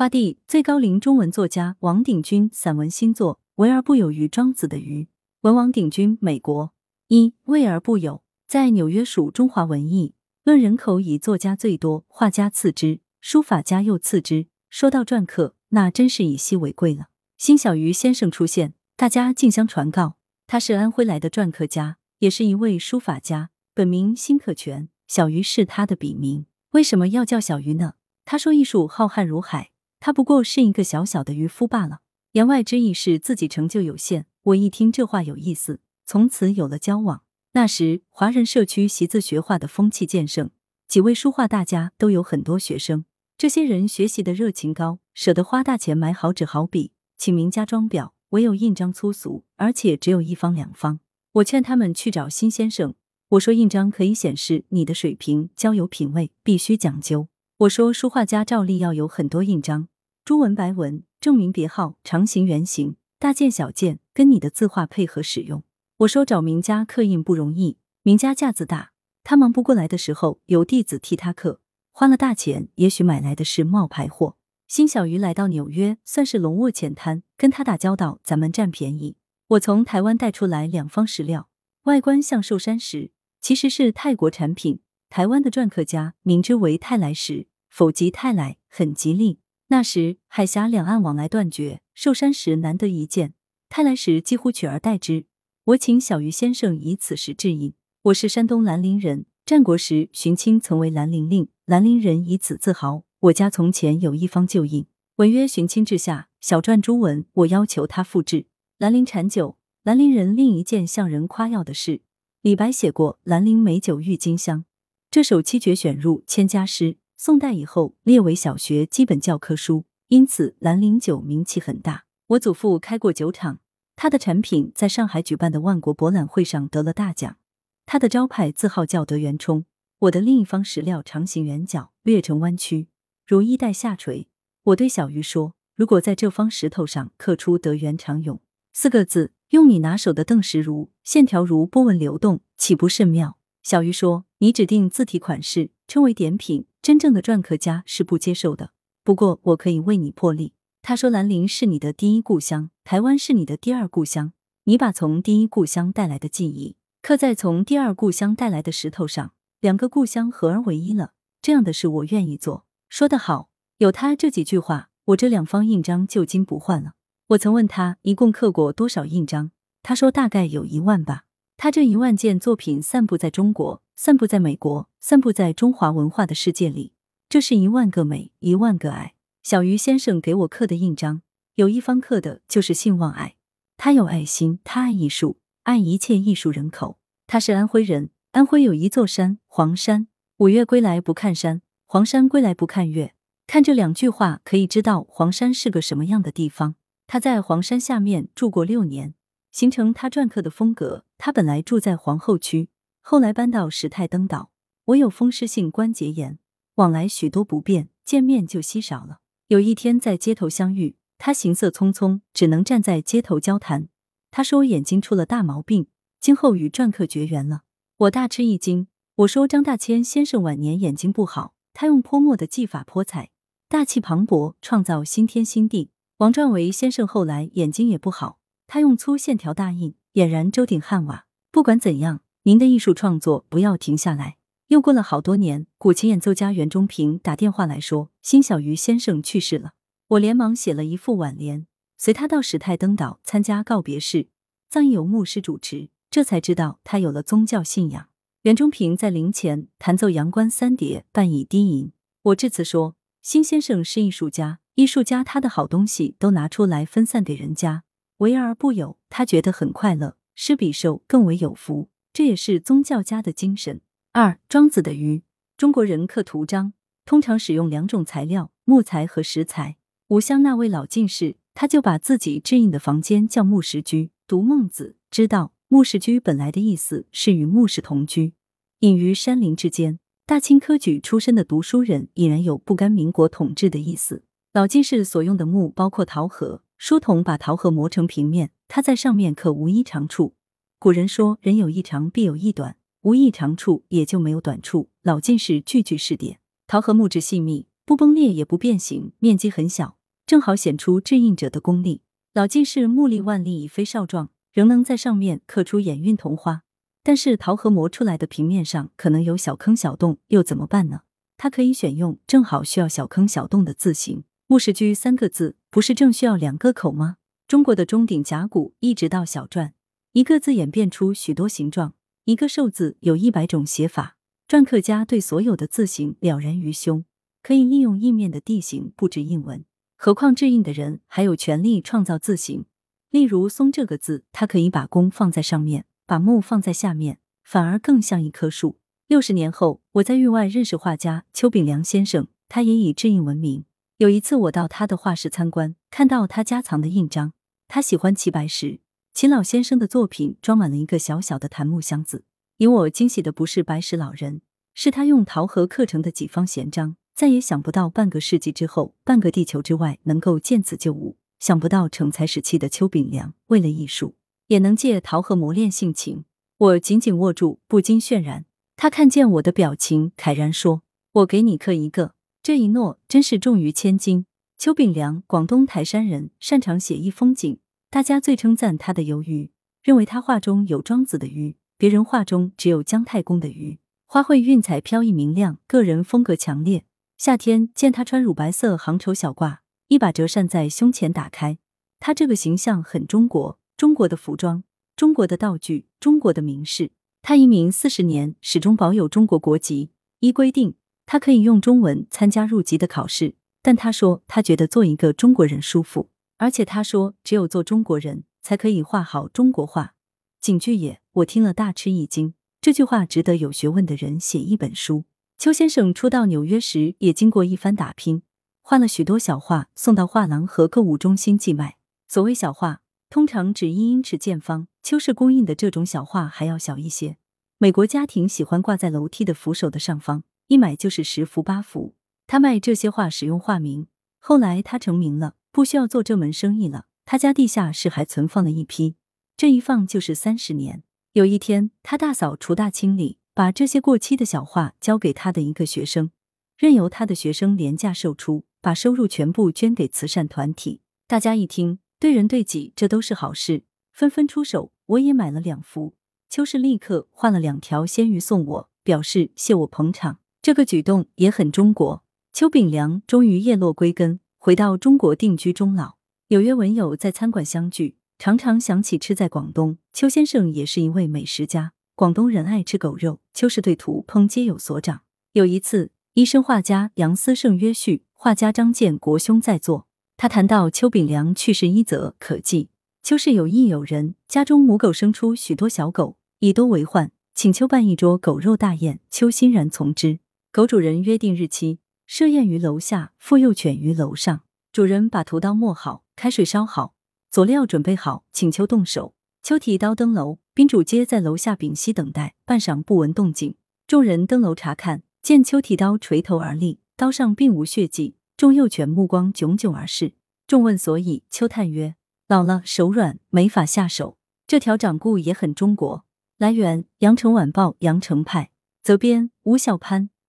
花地最高龄中文作家王鼎钧散文新作《为而不有于庄子的鱼》，文王鼎钧，美国。一为而不有，在纽约属中华文艺。论人口，以作家最多，画家次之，书法家又次之。说到篆刻，那真是以稀为贵了。辛小鱼先生出现，大家竞相传告，他是安徽来的篆刻家，也是一位书法家，本名辛可全，小鱼是他的笔名。为什么要叫小鱼呢？他说艺术浩瀚如海。他不过是一个小小的渔夫罢了。言外之意是自己成就有限。我一听这话有意思，从此有了交往。那时华人社区习字学画的风气渐盛，几位书画大家都有很多学生。这些人学习的热情高，舍得花大钱买好纸好笔，请名家装裱，唯有印章粗俗，而且只有一方两方。我劝他们去找辛先生，我说印章可以显示你的水平，交友品味必须讲究。我说书画家照例要有很多印章。朱文白文，证明别号，长形、圆形、大件、小件，跟你的字画配合使用。我说找名家刻印不容易，名家架子大，他忙不过来的时候，有弟子替他刻，花了大钱，也许买来的是冒牌货。辛小鱼来到纽约，算是龙卧浅滩，跟他打交道，咱们占便宜。我从台湾带出来两方石料，外观像寿山石，其实是泰国产品。台湾的篆刻家名之为泰来石，否极泰来，很吉利。那时海峡两岸往来断绝，寿山石难得一见，泰来石几乎取而代之。我请小鱼先生以此石致印。我是山东兰陵人，战国时荀卿曾为兰陵令，兰陵人以此自豪。我家从前有一方旧印，文曰荀卿治下，小篆朱文，我要求他复制。兰陵产酒，兰陵人另一件向人夸耀的事，李白写过兰陵美酒郁金香，这首七绝选入千家诗。宋代以后列为小学基本教科书，因此兰陵酒名气很大。我祖父开过酒厂，他的产品在上海举办的万国博览会上得了大奖。他的招牌字号叫德元冲。我的另一方石料长形圆角，略呈弯曲，如衣带下垂。我对小鱼说：“如果在这方石头上刻出“德元长永”四个字，用你拿手的邓石如，线条如波纹流动，岂不甚妙？”小鱼说：“你指定字体款式，称为点品。”真正的篆刻家是不接受的，不过我可以为你破例。他说：“兰陵是你的第一故乡，台湾是你的第二故乡。你把从第一故乡带来的记忆刻在从第二故乡带来的石头上，两个故乡合而为一了。这样的事我愿意做。”说得好，有他这几句话，我这两方印章就金不换了。我曾问他一共刻过多少印章，他说大概有一万吧。他这一万件作品散布在中国。散布在美国，散布在中华文化的世界里，这是一万个美，一万个爱。小鱼先生给我刻的印章，有一方刻的就是信望爱。他有爱心，他爱艺术，爱一切艺术人口。他是安徽人，安徽有一座山，黄山。五岳归来不看山，黄山归来不看岳。看这两句话，可以知道黄山是个什么样的地方。他在黄山下面住过六年，形成他篆刻的风格。他本来住在皇后区。后来搬到史泰登岛，我有风湿性关节炎，往来许多不便，见面就稀少了。有一天在街头相遇，他行色匆匆，只能站在街头交谈。他说眼睛出了大毛病，今后与篆刻绝缘了。我大吃一惊，我说张大千先生晚年眼睛不好，他用泼墨的技法泼彩，大气磅礴，创造新天新地。王传维先生后来眼睛也不好，他用粗线条大印，俨然周顶汉瓦。不管怎样。您的艺术创作不要停下来。又过了好多年，古琴演奏家袁中平打电话来说，辛小鱼先生去世了。我连忙写了一副挽联，随他到史泰登岛参加告别式，葬仪由牧师主持。这才知道他有了宗教信仰。袁中平在灵前弹奏《阳关三叠》，伴以低吟。我致辞说，辛先生是艺术家，艺术家他的好东西都拿出来分散给人家，为而不有，他觉得很快乐。施比受更为有福。这也是宗教家的精神。二，庄子的鱼。中国人刻图章通常使用两种材料，木材和石材。吴襄那位老进士，他就把自己制印的房间叫木石居。读孟子，知道木石居本来的意思是与木石同居，隐于山林之间。大清科举出身的读书人，已然有不甘民国统治的意思。老进士所用的木包括桃核，书童把桃核磨成平面，他在上面刻无一长处。古人说：“人有一长，必有一短，无一长处，也就没有短处。”老进士句句是点。桃核木质细密，不崩裂也不变形，面积很小，正好显出制印者的功力。老晋是木力万历已非少壮，仍能在上面刻出眼韵桐花。但是桃核磨出来的平面上可能有小坑小洞，又怎么办呢？它可以选用正好需要小坑小洞的字形。木石居三个字，不是正需要两个口吗？中国的钟鼎甲骨一直到小篆，一个字演变出许多形状，一个寿字有一百种写法。篆刻家对所有的字形了然于胸，可以利用印面的地形布置印文。何况制印的人还有权利创造字形。例如“松”这个字，他可以把弓放在上面，把木放在下面，反而更像一棵树。六十年后，我在域外认识画家邱炳良先生，他也以制印闻名。有一次，我到他的画室参观，看到他家藏的印章。他喜欢齐白石，秦老先生的作品装满了一个小小的檀木箱子。引我惊喜的不是白石老人，是他用陶和刻成的几方闲章。再也想不到半个世纪之后，半个地球之外能够见此旧物。想不到成才时期的邱炳良，为了艺术，也能借陶和磨练性情。我紧紧握住，不禁渲染。他看见我的表情，慨然说：“我给你刻一个。”这一诺真是重于千金。邱炳良，广东台山人，擅长写意风景。大家最称赞他的游鱼，认为他画中有庄子的鱼，别人画中只有姜太公的鱼。花卉韵彩飘逸明亮，个人风格强烈。夏天见他穿乳白色杭绸小褂，一把折扇在胸前打开，他这个形象很中国，中国的服装，中国的道具，中国的名士。他移民四十年，始终保有中国国籍。依规定，他可以用中文参加入籍的考试。但他说，他觉得做一个中国人舒服，而且他说，只有做中国人才可以画好中国画。警句也，我听了大吃一惊。这句话值得有学问的人写一本书。邱先生初到纽约时，也经过一番打拼，画了许多小画，送到画廊和购物中心寄卖。所谓小画，通常指一英尺见方。邱氏供应的这种小画还要小一些。美国家庭喜欢挂在楼梯的扶手的上方，一买就是十幅八幅。他卖这些画使用化名，后来他成名了，不需要做这门生意了。他家地下室还存放了一批，这一放就是三十年。有一天，他大扫除、大清理，把这些过期的小画交给他的一个学生，任由他的学生廉价售出，把收入全部捐给慈善团体。大家一听，对人对己，这都是好事，纷纷出手。我也买了两幅，邱氏立刻画了两条鲜鱼送我，表示谢我捧场。这个举动也很中国。邱炳良终于叶落归根，回到中国定居终老。纽约文友在餐馆相聚，常常想起吃在广东。邱先生也是一位美食家，广东人爱吃狗肉，邱氏对土烹皆有所长。有一次，医生画家杨思胜约叙，画家张建国兄在座，他谈到邱炳良去世一则可记。邱氏有意有人，家中母狗生出许多小狗，以多为患，请求办一桌狗肉大宴，邱欣然从之。狗主人约定日期。设宴于楼下，妇幼犬于楼上。主人把屠刀磨好，开水烧好，佐料准备好，请求动手。秋提刀登楼，宾主皆在楼下屏息等待。半晌不闻动静，众人登楼查看，见秋提刀垂头而立，刀上并无血迹。众幼犬目光炯炯而视。众问所以，秋叹曰：“老了，手软，没法下手。”这条掌故也很中国。来源：羊城晚报羊城派，责编：吴小潘。